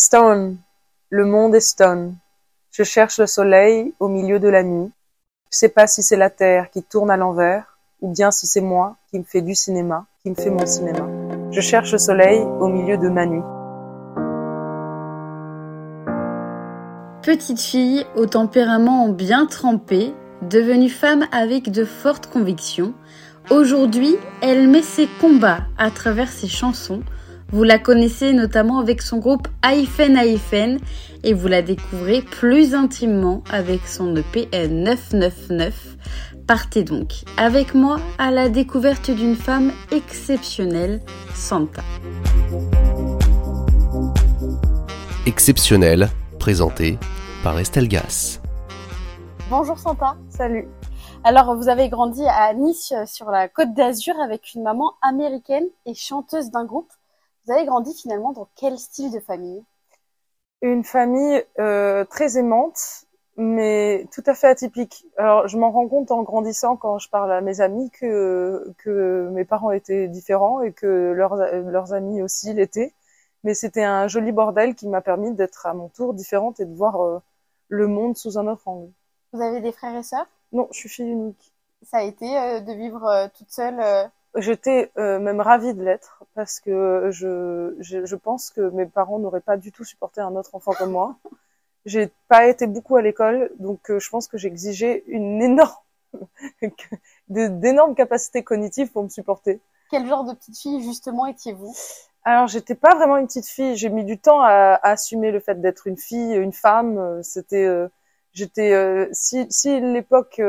Stone, le monde est stone. Je cherche le soleil au milieu de la nuit. Je sais pas si c'est la terre qui tourne à l'envers ou bien si c'est moi qui me fais du cinéma, qui me fait mon cinéma. Je cherche le soleil au milieu de ma nuit. Petite fille au tempérament bien trempé, devenue femme avec de fortes convictions, aujourd'hui elle met ses combats à travers ses chansons vous la connaissez notamment avec son groupe Hyphen Hyphen et vous la découvrez plus intimement avec son EP 999. Partez donc avec moi à la découverte d'une femme exceptionnelle, Santa. Exceptionnelle, présentée par Estelle Gas. Bonjour Santa. Salut. Alors, vous avez grandi à Nice sur la côte d'Azur avec une maman américaine et chanteuse d'un groupe. Vous avez grandi finalement dans quel style de famille? Une famille euh, très aimante, mais tout à fait atypique. Alors, je m'en rends compte en grandissant quand je parle à mes amis que que mes parents étaient différents et que leurs leurs amis aussi l'étaient. Mais c'était un joli bordel qui m'a permis d'être à mon tour différente et de voir euh, le monde sous un autre angle. Vous avez des frères et sœurs? Non, je suis fille unique. Ça a été euh, de vivre toute seule J'étais même ravie de l'être parce que je, je, je, pense que mes parents n'auraient pas du tout supporté un autre enfant comme moi. J'ai pas été beaucoup à l'école, donc euh, je pense que j'exigeais une énorme, d'énormes capacités cognitives pour me supporter. Quel genre de petite fille justement étiez-vous? Alors j'étais pas vraiment une petite fille. J'ai mis du temps à, à assumer le fait d'être une fille, une femme. C'était, euh, j'étais, si, si l'époque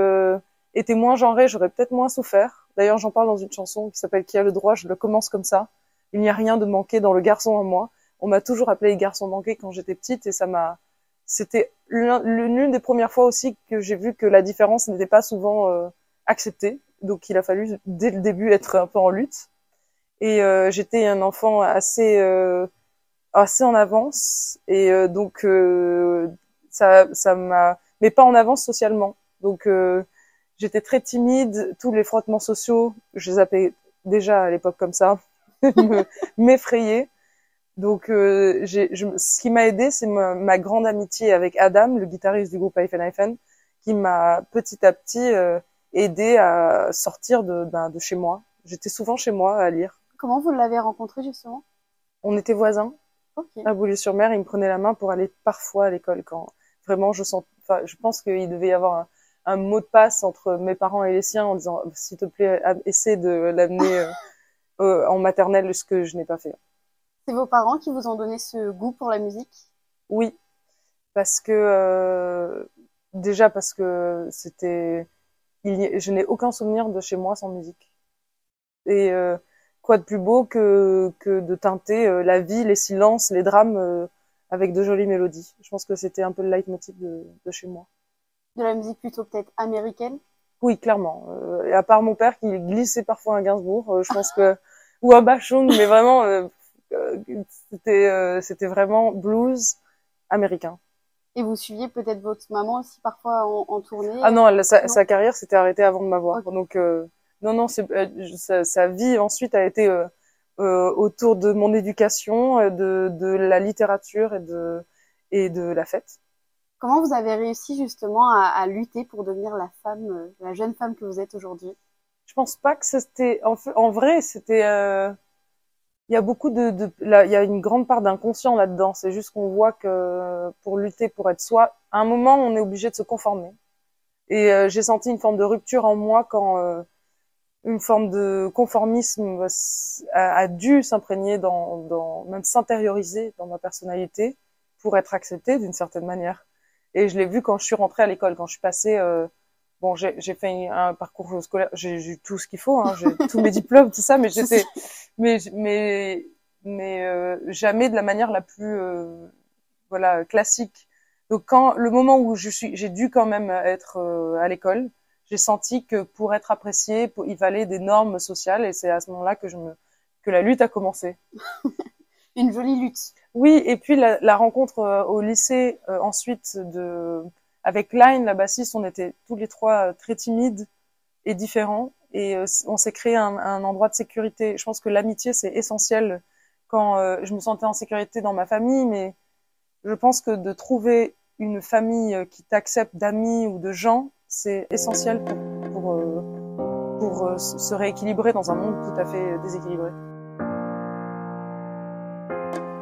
était moins genrée, j'aurais peut-être moins souffert D'ailleurs, j'en parle dans une chanson qui s'appelle Qui a le droit. Je le commence comme ça. Il n'y a rien de manqué dans le garçon en moi. On m'a toujours appelé garçon manqué quand j'étais petite et ça m'a. C'était l'une des premières fois aussi que j'ai vu que la différence n'était pas souvent euh, acceptée. Donc, il a fallu dès le début être un peu en lutte. Et euh, j'étais un enfant assez euh, assez en avance et euh, donc ça ça m'a mais pas en avance socialement. Donc J'étais très timide, tous les frottements sociaux, je les appelais déjà à l'époque comme ça, m'effrayer. Donc, euh, je, ce qui m'a aidé, c'est ma, grande amitié avec Adam, le guitariste du groupe Hyphen Hyphen, qui m'a petit à petit euh, aidé à sortir de, de chez moi. J'étais souvent chez moi à lire. Comment vous l'avez rencontré justement? On était voisins okay. à Boulogne-sur-Mer. Il me prenait la main pour aller parfois à l'école quand vraiment je sens. Enfin, je pense qu'il devait y avoir un, un mot de passe entre mes parents et les siens en disant s'il te plaît essaie de l'amener euh, en maternelle ce que je n'ai pas fait. C'est vos parents qui vous ont donné ce goût pour la musique? Oui, parce que euh, déjà parce que c'était je n'ai aucun souvenir de chez moi sans musique. Et euh, quoi de plus beau que que de teinter la vie, les silences, les drames avec de jolies mélodies. Je pense que c'était un peu le leitmotiv de, de chez moi de la musique plutôt peut-être américaine? Oui, clairement. Euh, à part mon père qui glissait parfois un Gainsbourg, euh, je pense que ou un Bachung, mais vraiment euh, euh, c'était c'était vraiment blues américain. Et vous suiviez peut-être votre maman aussi parfois en, en tournée? Ah non, sa, sa, carrière s'était arrêtée avant de m'avoir. Donc non non, sa, sa, vie ensuite a été autour de mon éducation, de de la littérature et de et de la fête. Comment vous avez réussi justement à, à, lutter pour devenir la femme, euh, la jeune femme que vous êtes aujourd'hui? Je pense pas que c'était en, en vrai c'était. Euh... Il y a beaucoup de, de il y a une grande part d'inconscient là-dedans. C'est juste qu'on voit que pour lutter, pour être soi, à un moment, on est obligé de se conformer. Et euh, j'ai senti une forme de rupture en moi quand euh, une forme de conformisme a, dû s'imprégner dans, dans, même s'intérioriser dans ma personnalité pour être acceptée d'une certaine manière. Et je l'ai vu quand je suis rentrée à l'école, quand je suis passée. Bon, j'ai fait un parcours scolaire, j'ai eu tout ce qu'il faut, hein, j'ai tous mes diplômes, tout ça, mais j'étais, mais mais mais euh, jamais de la manière la plus euh, voilà classique. Donc quand le moment où je suis, j'ai dû quand même être euh, à l'école, j'ai senti que pour être appréciée, il fallait des normes sociales, et c'est à ce moment-là que je me que la lutte a commencé. Une jolie lutte. Oui, et puis la, la rencontre au lycée ensuite de avec Line, la bassiste, on était tous les trois euh, très timides et différents, et on s'est créé un, endroit de sécurité. Je pense que l'amitié c'est essentiel quand je me sentais en sécurité dans ma famille, mais Je pense que de trouver une famille qui t'accepte d'amis ou de gens, c'est essentiel pour, euh, euh, se rééquilibrer dans un monde tout à fait déséquilibré.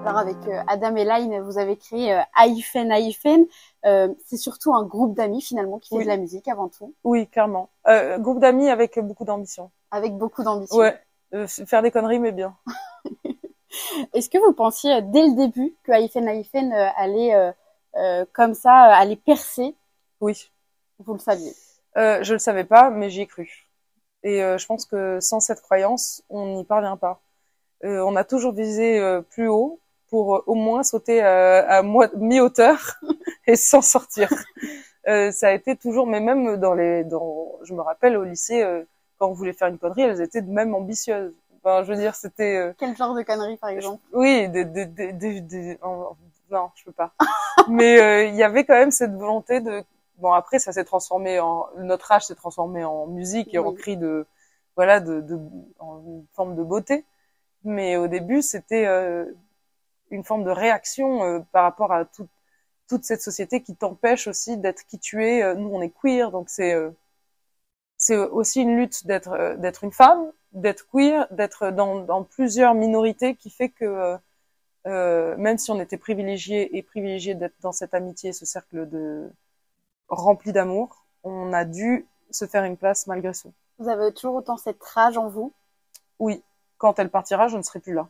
Alors avec euh, Adam et Line, vous avez créé euh, Aifen Aifen. Euh, c'est surtout un groupe d'amis finalement qui fait Oui. de la musique avant tout, Oui, clairement. Euh, groupe d'amis avec beaucoup d'ambition. avec beaucoup d'ambition. Ouais, euh, faire des conneries mais bien. Est-ce que vous pensiez dès le début que Aifen Aifen allait comme ça, allait percer? Oui. Vous le saviez? Je le savais pas, mais j'y ai cru. Et je pense que sans cette croyance, on n'y parvient pas. On a toujours visé plus haut pour euh, au moins sauter euh, à mo- mi-hauteur et s'en sortir. Euh, ça a été toujours, mais même dans les, dans, je me rappelle au lycée, euh, quand on voulait faire une connerie, elles étaient même ambitieuses. Enfin, je veux dire, c'était, euh, Quel genre de conneries par exemple? Oui, des, des, des, des, des- en- non, je peux pas. Mais euh, il y avait quand même cette volonté de. Bon, après, ça s'est transformé en notre âge s'est transformé en musique et en cri de, voilà, de, de, en une forme de beauté. Mais au début, c'était euh, une forme de réaction euh, par rapport à toute toute cette société qui t'empêche aussi d'être qui tu es. Euh, Nous, on est queer, donc c'est euh, c'est aussi une lutte d'être d'être une femme, d'être queer, d'être dans, dans plusieurs minorités qui fait que euh, même si on était privilégié et privilégié d'être dans cette amitié, ce cercle de rempli d'amour, on a dû se faire une place malgré tout. Vous avez toujours autant cette rage en vous? Oui, quand elle partira, je ne serai plus là.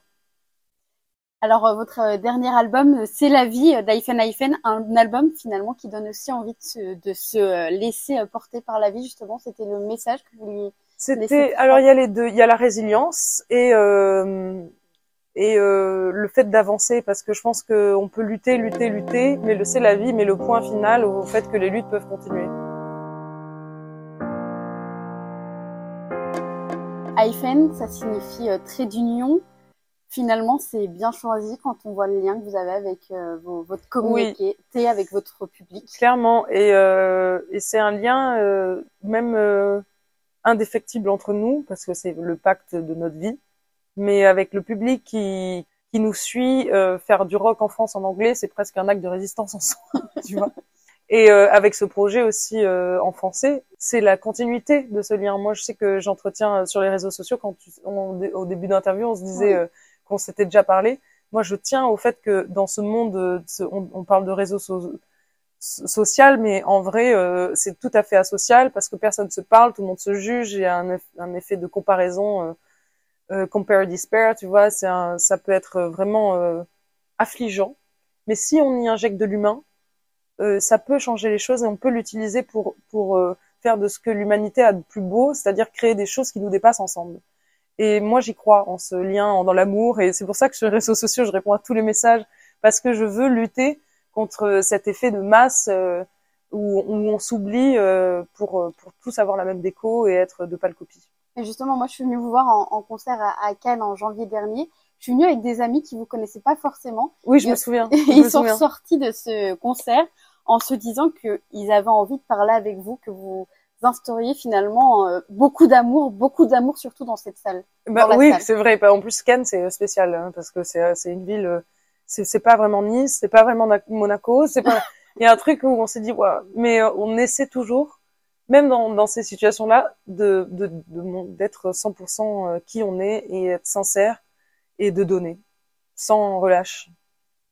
Alors euh, votre euh, dernier album, euh, c'est la vie d'Aifen Aifen, un album finalement qui donne aussi envie de se, de se laisser porter par la vie justement. C'était le message que vous vouliez. Laissez C'était alors il y a les deux, il y a la résilience et euh, et euh, le fait d'avancer parce que je pense que on peut lutter, lutter, lutter, mais le c'est la vie, mais le point final au fait que les luttes peuvent continuer. Aifen, ça signifie trait d'union. Finalement, c'est bien choisi quand on voit le lien que vous avez avec euh, vos- votre communauté, avec votre public. Clairement, et, euh, et c'est un lien euh, même euh, indéfectible entre nous, parce que c'est le pacte de notre vie, mais avec le public qui, qui nous suit, euh, faire du rock en France en anglais, c'est presque un acte de résistance en soi, tu vois. Et euh, avec ce projet aussi euh, en français, c'est la continuité de ce lien. Moi, je sais que j'entretiens sur les réseaux sociaux, quand tu, on- au début d'interview, on se disait Oui. Qu'on s'était déjà parlé. Moi, je tiens au fait que dans ce monde, euh, on, parle de so- social, mais en vrai, euh, c'est tout à fait asocial parce que personne se parle, tout le monde se juge, il y a un, eff- un effet de comparaison, euh, compare despair, tu vois, ça peut être vraiment affligeant. Mais si on y injecte de l'humain, ça peut changer les choses et on peut l'utiliser pour faire de ce que l'humanité a de plus beau, c'est-à-dire créer des choses qui nous dépassent ensemble. Et moi, j'y crois en ce lien, en- dans l'amour, et c'est pour ça que sur les réseaux sociaux, je réponds à tous les messages parce que je veux lutter contre cet effet de masse euh, où, où on s'oublie euh, pour euh, pour tous avoir la même déco et être de pâle copie. Et justement, moi, je suis venue vous voir en, en concert à, à Cannes en janvier dernier. Je suis venue avec des amis qui vous connaissaient pas forcément. Oui, je Et- me souviens. Et je ils sont souviens. sortis de ce concert en se disant qu'ils avaient envie de parler avec vous, que vous instauriez finalement euh, beaucoup d'amour, beaucoup d'amour surtout dans cette salle. Bah, oui, c'est vrai. Bah, En plus, Cannes, c'est spécial hein, parce que c'est c'est une ville. euh, C'est c'est pas vraiment Nice, c'est pas vraiment Na- Monaco, c'est pas. Il y a un truc où on s'est dit, ouais, mais euh, on essaie toujours, même dans dans ces situations-là, de de de d'être 100% euh, qui on est et être sincère et de donner sans relâche.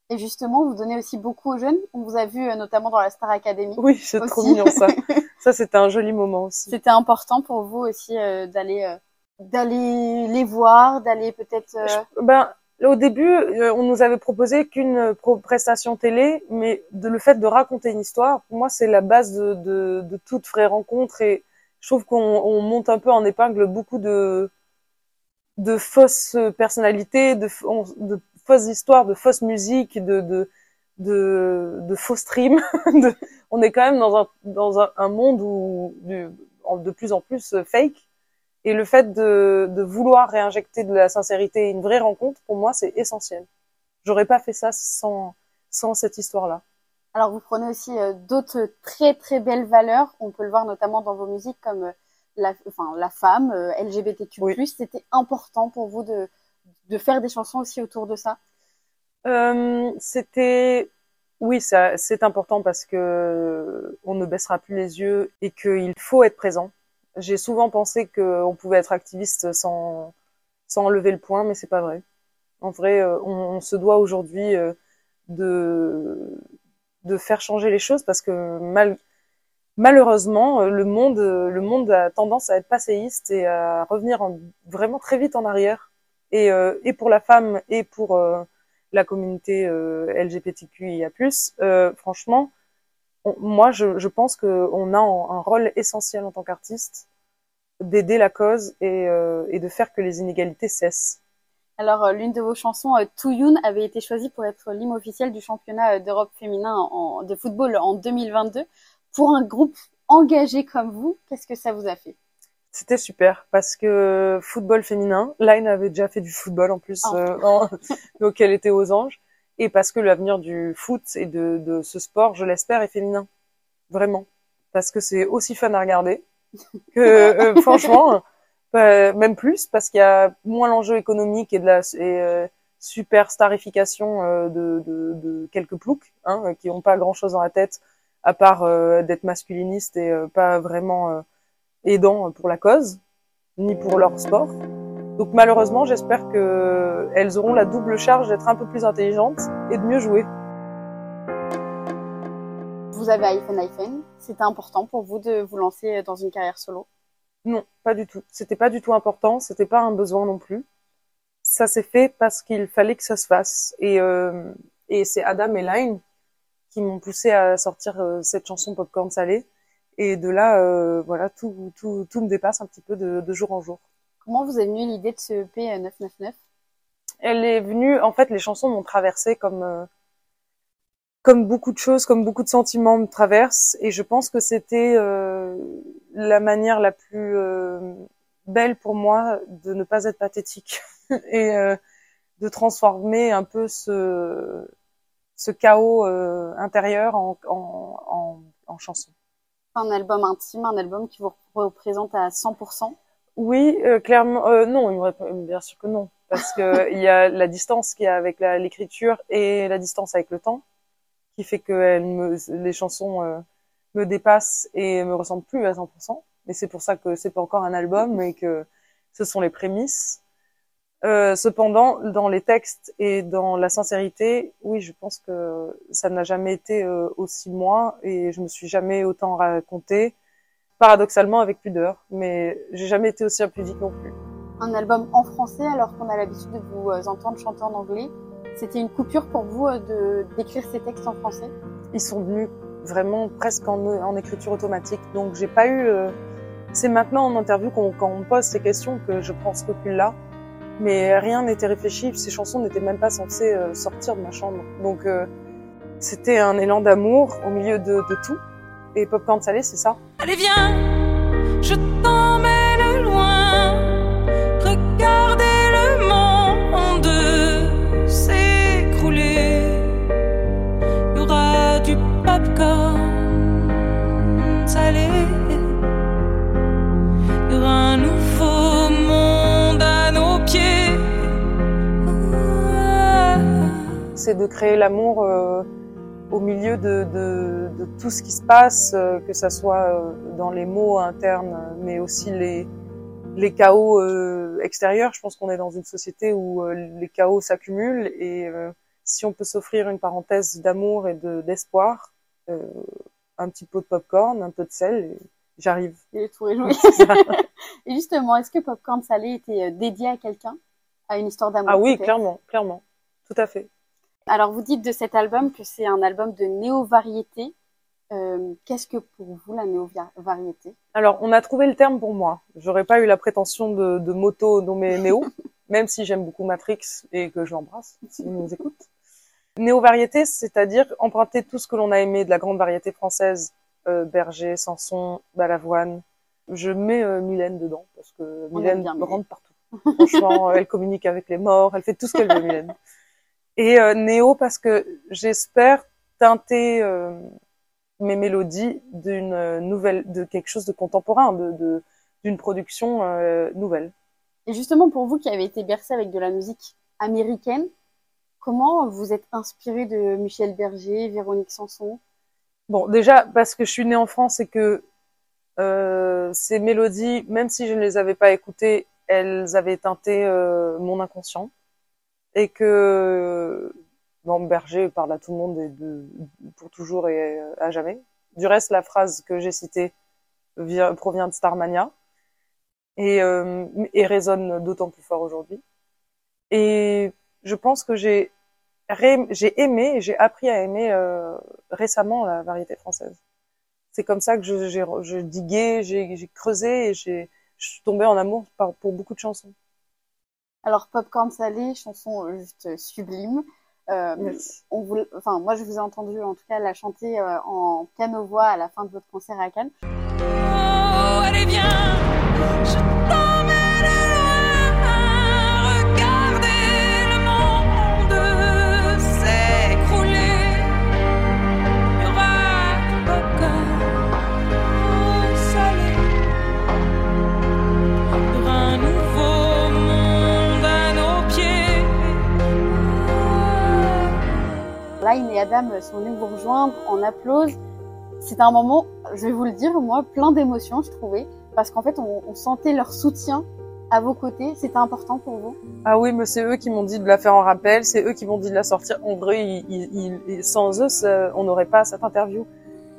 Et justement, vous donnez aussi beaucoup aux jeunes. On vous a vu euh, notamment dans la Star Academy. Oui, c'est trop mignon ça. ça, c'était un joli moment aussi. C'était important pour vous aussi euh, d'aller euh, d'aller les voir, d'aller peut-être. ben, au début, on nous avait proposé qu'une prestation télé, mais de, le fait de raconter une histoire, pour moi, c'est la base de, de, de toute vraie rencontre. Et je trouve qu'on on monte un peu en épingle beaucoup de, de fausses personnalités, de, on- de fausses histoires, de fausses musiques, de, de, de, de faux streams. de- on est quand même dans un, dans un, un monde où, du- de plus en plus euh, fake. Et le fait de, de vouloir réinjecter de la sincérité et une vraie rencontre, pour moi, c'est essentiel. J'aurais pas fait ça sans, sans cette histoire-là. Alors vous prenez aussi euh, d'autres très très belles valeurs. On peut le voir notamment dans vos musiques comme euh, la, enfin, la femme, euh, LGBTQ+. Oui. C'était important pour vous de, de faire des chansons aussi autour de ça. Euh, c'était Oui, c'est important parce que on ne baissera plus les yeux et qu'il faut être présent. J'ai souvent pensé qu'on pouvait être activiste sans, sans lever le poing, mais c'est pas vrai. En vrai, euh, on, se doit aujourd'hui euh, de, de faire changer les choses parce que mal, malheureusement, le monde, le monde a tendance à être passéiste et à revenir en- vraiment très vite en arrière. Et, euh, et pour la femme et pour euh, la communauté euh, LGBTQIA+, franchement, moi, je, je pense qu'on a un, rôle essentiel en tant qu'artiste d'aider la cause et, de faire que les inégalités cessent. Alors, l'une de vos chansons, Too Young, avait été choisie pour être l'hymne officiel du championnat d'Europe féminin de football en 2022. Pour un groupe engagé comme vous, qu'est-ce que ça vous a fait? C'était super parce que football féminin, Line avait déjà fait du football en plus, Oh. euh, en- donc elle était aux anges, et parce que l'avenir du foot et de, de ce sport, je l'espère, est féminin, vraiment, parce que c'est aussi fun à regarder que euh, franchement, euh, même plus parce qu'il y a moins l'enjeu économique et de la et, euh, superstarification euh, de, de, de quelques ploucs hein, qui ont pas grand chose dans la tête à part euh, d'être masculiniste et euh, pas vraiment aidant pour la cause ni pour leur sport. Donc malheureusement, j'espère que elles auront la double charge d'être un peu plus intelligentes et de mieux jouer. Vous avez iPhone iPhone. C'était important pour vous de vous lancer dans une carrière solo? Non, pas du tout. C'était pas du tout important. C'était pas un besoin non plus. Ça s'est fait parce qu'il fallait que ça se fasse. Et, euh, et c'est Adam et Line qui m'ont poussé à sortir euh, cette chanson Popcorn Salé. Et de là, euh, voilà, tout, tout, tout me dépasse un petit peu de, de jour en jour. Comment vous est venue l'idée de ce EP euh, 999 Elle est venue, en fait, les chansons m'ont traversé comme, euh, comme beaucoup de choses, comme beaucoup de sentiments me traversent. Et je pense que c'était euh, la manière la plus euh, belle pour moi de ne pas être pathétique et euh, de transformer un peu ce, ce chaos euh, intérieur en, en, en, en chanson. Un album intime, un album qui vous représente à 100%. Oui, euh, clairement, euh, non, il me répond- bien sûr que non, parce que il y a la distance qu'il y a avec l'écriture et la distance avec le temps, qui fait que elle me, les chansons euh, me dépassent et me ressemblent plus à 100%. Mais c'est pour ça que c'est pas encore un album et que ce sont les prémices. Euh, cependant, dans les textes et dans la sincérité, oui, je pense que ça n'a jamais été euh, aussi moi et je me suis jamais autant raconté paradoxalement avec pudeur, mais j'ai jamais été aussi impudique non plus. Un album en français alors qu'on a l'habitude de vous euh, entendre chanter en anglais. C'était une coupure pour vous de d'écrire ces textes en français? Ils sont venus vraiment presque en, en écriture automatique, donc j'ai pas eu. euh, C'est maintenant en interview qu'on quand on me pose ces questions que je prends ce recul-là, mais rien n'était réfléchi. Ces chansons n'étaient même pas censées euh, sortir de ma chambre, donc euh, c'était un élan d'amour au milieu de, tout. Et Popcorn Salé, c'est ça. Allez viens, je t'emmène loin. C'est de créer l'amour euh, au milieu de, de, de tout ce qui se passe, euh, que ça soit euh, dans les mots internes, mais aussi les, les chaos extérieurs. Je pense qu'on est dans une société où les chaos s'accumulent et si on peut s'offrir une parenthèse d'amour et de d'espoir, un petit pot de popcorn, un peu de sel, j'arrive. Et tout joué. Et justement, est-ce que Popcorn Salé était dédié à quelqu'un? À une histoire d'amour ah oui, clairement, clairement, tout à fait. Alors, vous dites de cet album que c'est un album de néo-variété. Euh, Qu'est-ce que pour vous la néo-variété? Alors, on a trouvé le terme pour moi. J'aurais pas eu la prétention de, de moto nommer Néo, même si j'aime beaucoup Matrix et que je l'embrasse, s'il nous écoute. Néo-variété, c'est-à-dire emprunter tout ce que l'on a aimé de la grande variété française, euh, Berger, Sanson, Balavoine. Je mets euh, Mylène dedans, parce que Mylène. rentre partout. Franchement, elle communique avec les morts, elle fait tout ce qu'elle veut, Mylène. Et euh, Néo, parce que j'espère teinter euh, mes mélodies d'une euh, nouvelle, de quelque chose de contemporain, de d'une production nouvelle. Et justement, pour vous qui avez été bercé avec de la musique américaine, Comment vous êtes inspiré de Michel Berger, Véronique Sanson? Bon, déjà parce que je suis née en France et que euh, ces mélodies, même si je ne les avais pas écoutées, elles avaient teinté euh, mon inconscient et que bon, Berger parle à tout le monde et pour toujours et à jamais. Du reste, la phrase que j'ai citée vient, provient de Starmania et, euh, et résonne d'autant plus fort aujourd'hui. Et je pense que j'ai aimé et j'ai appris à aimer euh, récemment la variété française. C'est comme ça que je, je diguais, j'ai, creusé et je suis tombée en amour pour beaucoup de chansons. Alors Popcorn Salé, chanson juste sublime. Euh, on vous, enfin, moi je vous ai entendu en tout cas la chanter euh, en piano-voix à la fin de votre concert à Cannes. Oh, allez bien, je Line et Adam sont venus vous rejoindre en applause. C'était un moment, je vais vous le dire, moi, plein d'émotions, je trouvais, parce qu'en fait, on, sentait leur soutien à vos côtés. C'était important pour vous. Ah oui, mais c'est eux qui m'ont dit de la faire en rappel, c'est eux qui m'ont dit de la sortir. En vrai, sans eux, on n'aurait pas cette interview.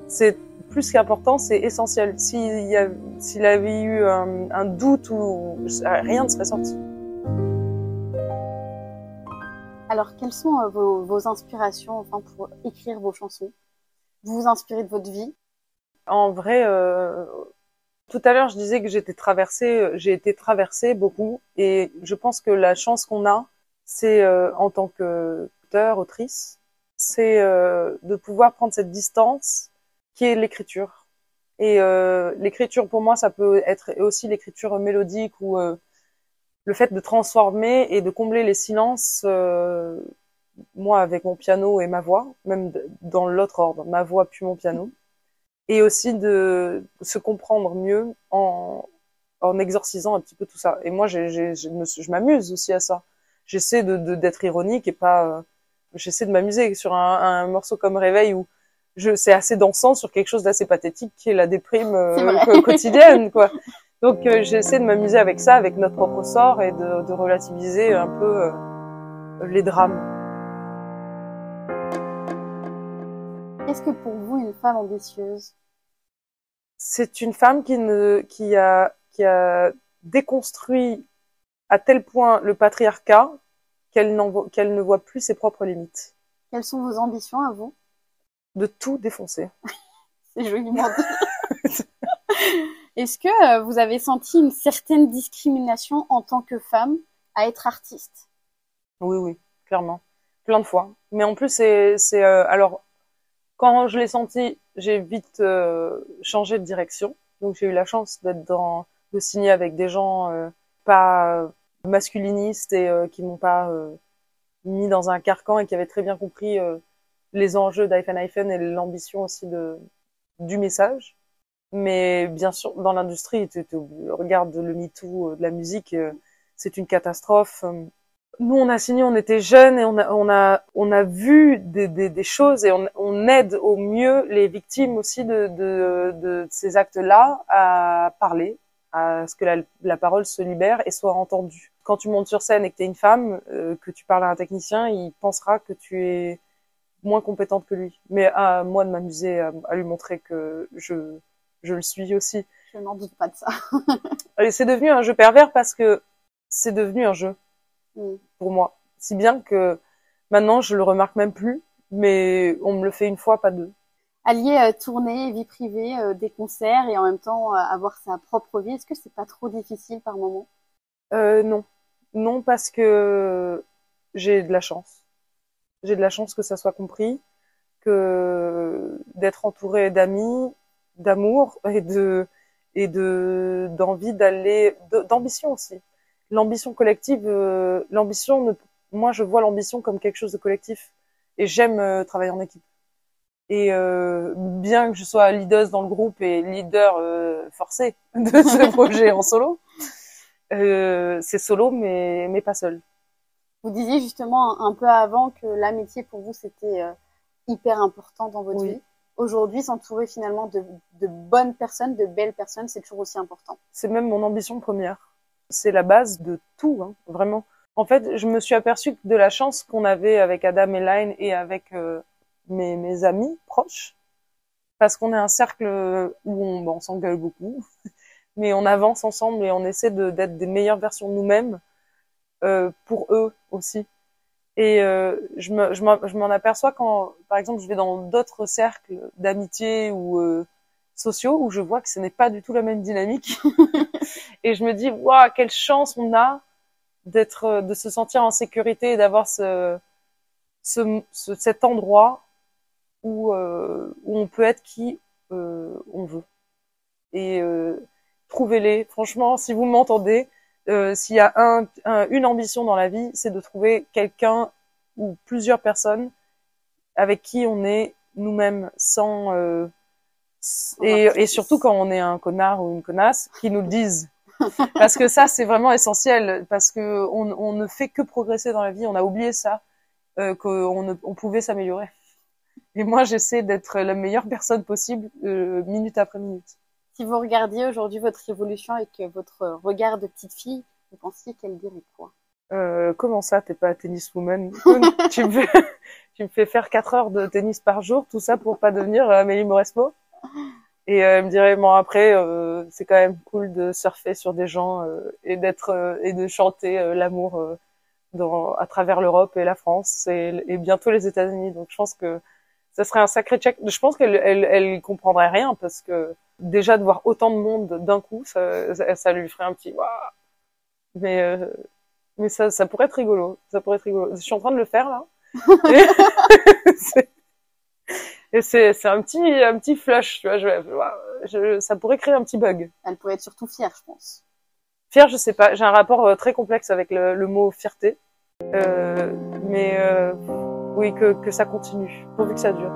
C'est plus qu'important, c'est essentiel. S'il avait eu un, un doute ou rien ne serait sorti. Alors, quelles sont euh, vos, vos inspirations, enfin, pour écrire vos chansons? Vous vous inspirez de votre vie? En vrai, euh, tout à l'heure, je disais que j'étais traversée, j'ai été traversée beaucoup, et je pense que la chance qu'on a, c'est euh, en tant qu'auteur, autrice, c'est euh, de pouvoir prendre cette distance qui est l'écriture. Et euh, l'écriture, pour moi, ça peut être aussi l'écriture mélodique ou euh, le fait de transformer et de combler les silences. euh, moi, avec mon piano et ma voix, même dans l'autre ordre, ma voix puis mon piano et aussi de se comprendre mieux en, en exorcisant un petit peu tout ça. Et moi, je, m'amuse aussi à ça. J'essaie de, de- d'être ironique et pas. euh, j'essaie de m'amuser sur un, un morceau comme Réveil où je, c'est assez dansant sur quelque chose d'assez pathétique qui est la déprime euh, quotidienne, quoi. Donc, euh, j'essaie de m'amuser avec ça, avec notre propre sort et de, de relativiser un peu euh, les drames. Qu'est-ce que pour vous une femme ambitieuse? C'est une femme qui ne qui a qui a déconstruit à tel point le patriarcat qu'elle ne voit plus ses propres limites Quelles sont vos ambitions à vous? De tout défoncer C'est joliment dit. Est-ce que euh, vous avez senti une certaine discrimination en tant que femme à être artiste? Oui oui clairement. Plein de fois. Mais en plus c'est euh, alors quand je l'ai senti j'ai vite euh, changé de direction. Donc j'ai eu la chance d'être dans de signer avec des gens euh, pas masculinistes et euh, qui m'ont pas euh, mis dans un carcan et qui avaient très bien compris les enjeux d'Hyphen Hyphen et l'ambition aussi de du message. Mais bien sûr, dans l'industrie, tu, tu regardes le MeToo euh, de la musique, euh, c'est une catastrophe. Nous, on a signé, on était jeunes et on a, on a, on a vu des, des, des choses et on, on aide au mieux les victimes aussi de, de, de ces actes-là à parler, à ce que la, la parole se libère et soit entendue. Quand tu montes sur scène et que tu es une femme, euh, que tu parles à un technicien, il pensera que tu es moins compétente que lui. Mais à moi de m'amuser à lui montrer que je, je le suis aussi. Je n'en doute pas de ça. Et c'est devenu un jeu pervers parce que c'est devenu un jeu Mm. pour moi. Si bien que maintenant, je le remarque même plus, mais on me le fait une fois, pas deux. Allier euh, tournée, vie privée, euh, des concerts et en même temps euh, avoir sa propre vie, est-ce que c'est pas trop difficile par moment? Euh, non. Non, parce que j'ai de la chance. J'ai de la chance que ça soit compris, que d'être entourée d'amis, d'amour et de et de d'envie d'aller d'ambition aussi. L'ambition collective, euh, l'ambition ne, moi je vois l'ambition comme quelque chose de collectif et j'aime euh, travailler en équipe. Et euh, bien que je sois leader dans le groupe et leader forcé de ce projet en solo, c'est solo mais mais pas seul. Vous disiez justement un peu avant que l'amitié pour vous c'était hyper important dans votre Oui. vie. Aujourd'hui, s'entourer finalement de, bonnes personnes, de belles personnes, c'est toujours aussi important. C'est même mon ambition première. C'est la base de tout, hein, vraiment. En fait, je me suis aperçue de la chance qu'on avait avec Adam et Line et avec euh, mes, amis proches. Parce qu'on est un cercle où on, bon, on s'engueule beaucoup, mais on avance ensemble et on essaie d'être des meilleures versions de nous-mêmes euh, pour eux aussi. Et euh, je me- je m'en je m'en aperçois quand, par exemple, je vais dans d'autres cercles d'amitié ou euh, sociaux où je vois que ce n'est pas du tout la même dynamique. et je me dis, waouh, quelle chance on a d'être, euh, de se sentir en sécurité et d'avoir ce, ce, ce- cet endroit où, euh, où on peut être qui euh, on veut. Et euh, trouvez-les. Franchement, si vous m'entendez, euh, s'il y a un, un- une ambition dans la vie, c'est de trouver quelqu'un ou plusieurs personnes avec qui on est nous-mêmes sans euh, et, et surtout quand on est un connard ou une connasse qui nous le disent. Parce que ça c'est vraiment essentiel parce que on, on ne fait que progresser dans la vie on a oublié ça euh, qu'on on pouvait s'améliorer. Et moi j'essaie d'être la meilleure personne possible minute après minute Si vous regardiez aujourd'hui votre évolution avec euh, votre regard de petite fille, vous pensiez qu'elle dirait quoi? Euh, comment ça, t'es pas tennis woman tu, me fais, tu me fais faire 4 heures de tennis par jour, tout ça pour pas devenir euh, Amélie Mauresmo? Et euh, elle me dirait, bon après, euh, c'est quand même cool de surfer sur des gens euh, et d'être euh, et de chanter l'amour dans à travers l'Europe et la France et, et bientôt les États-Unis. Donc je pense que ça serait un sacré check. Je pense qu'elle elle, elle comprendrait rien parce que déjà de voir autant de monde d'un coup, ça, ça, ça lui ferait un petit waouh. Mais euh, mais ça, ça pourrait être rigolo. Ça pourrait être rigolo. Je suis en train de le faire là. Et c'est- c'est un petit un petit flush, tu vois. Je, je- ça pourrait créer un petit bug. Elle pourrait être surtout fière, je pense. Fier, je sais pas. J'ai un rapport euh, très complexe avec le, le mot fierté. Euh, mais euh, oui, que que ça continue, pourvu que ça dure.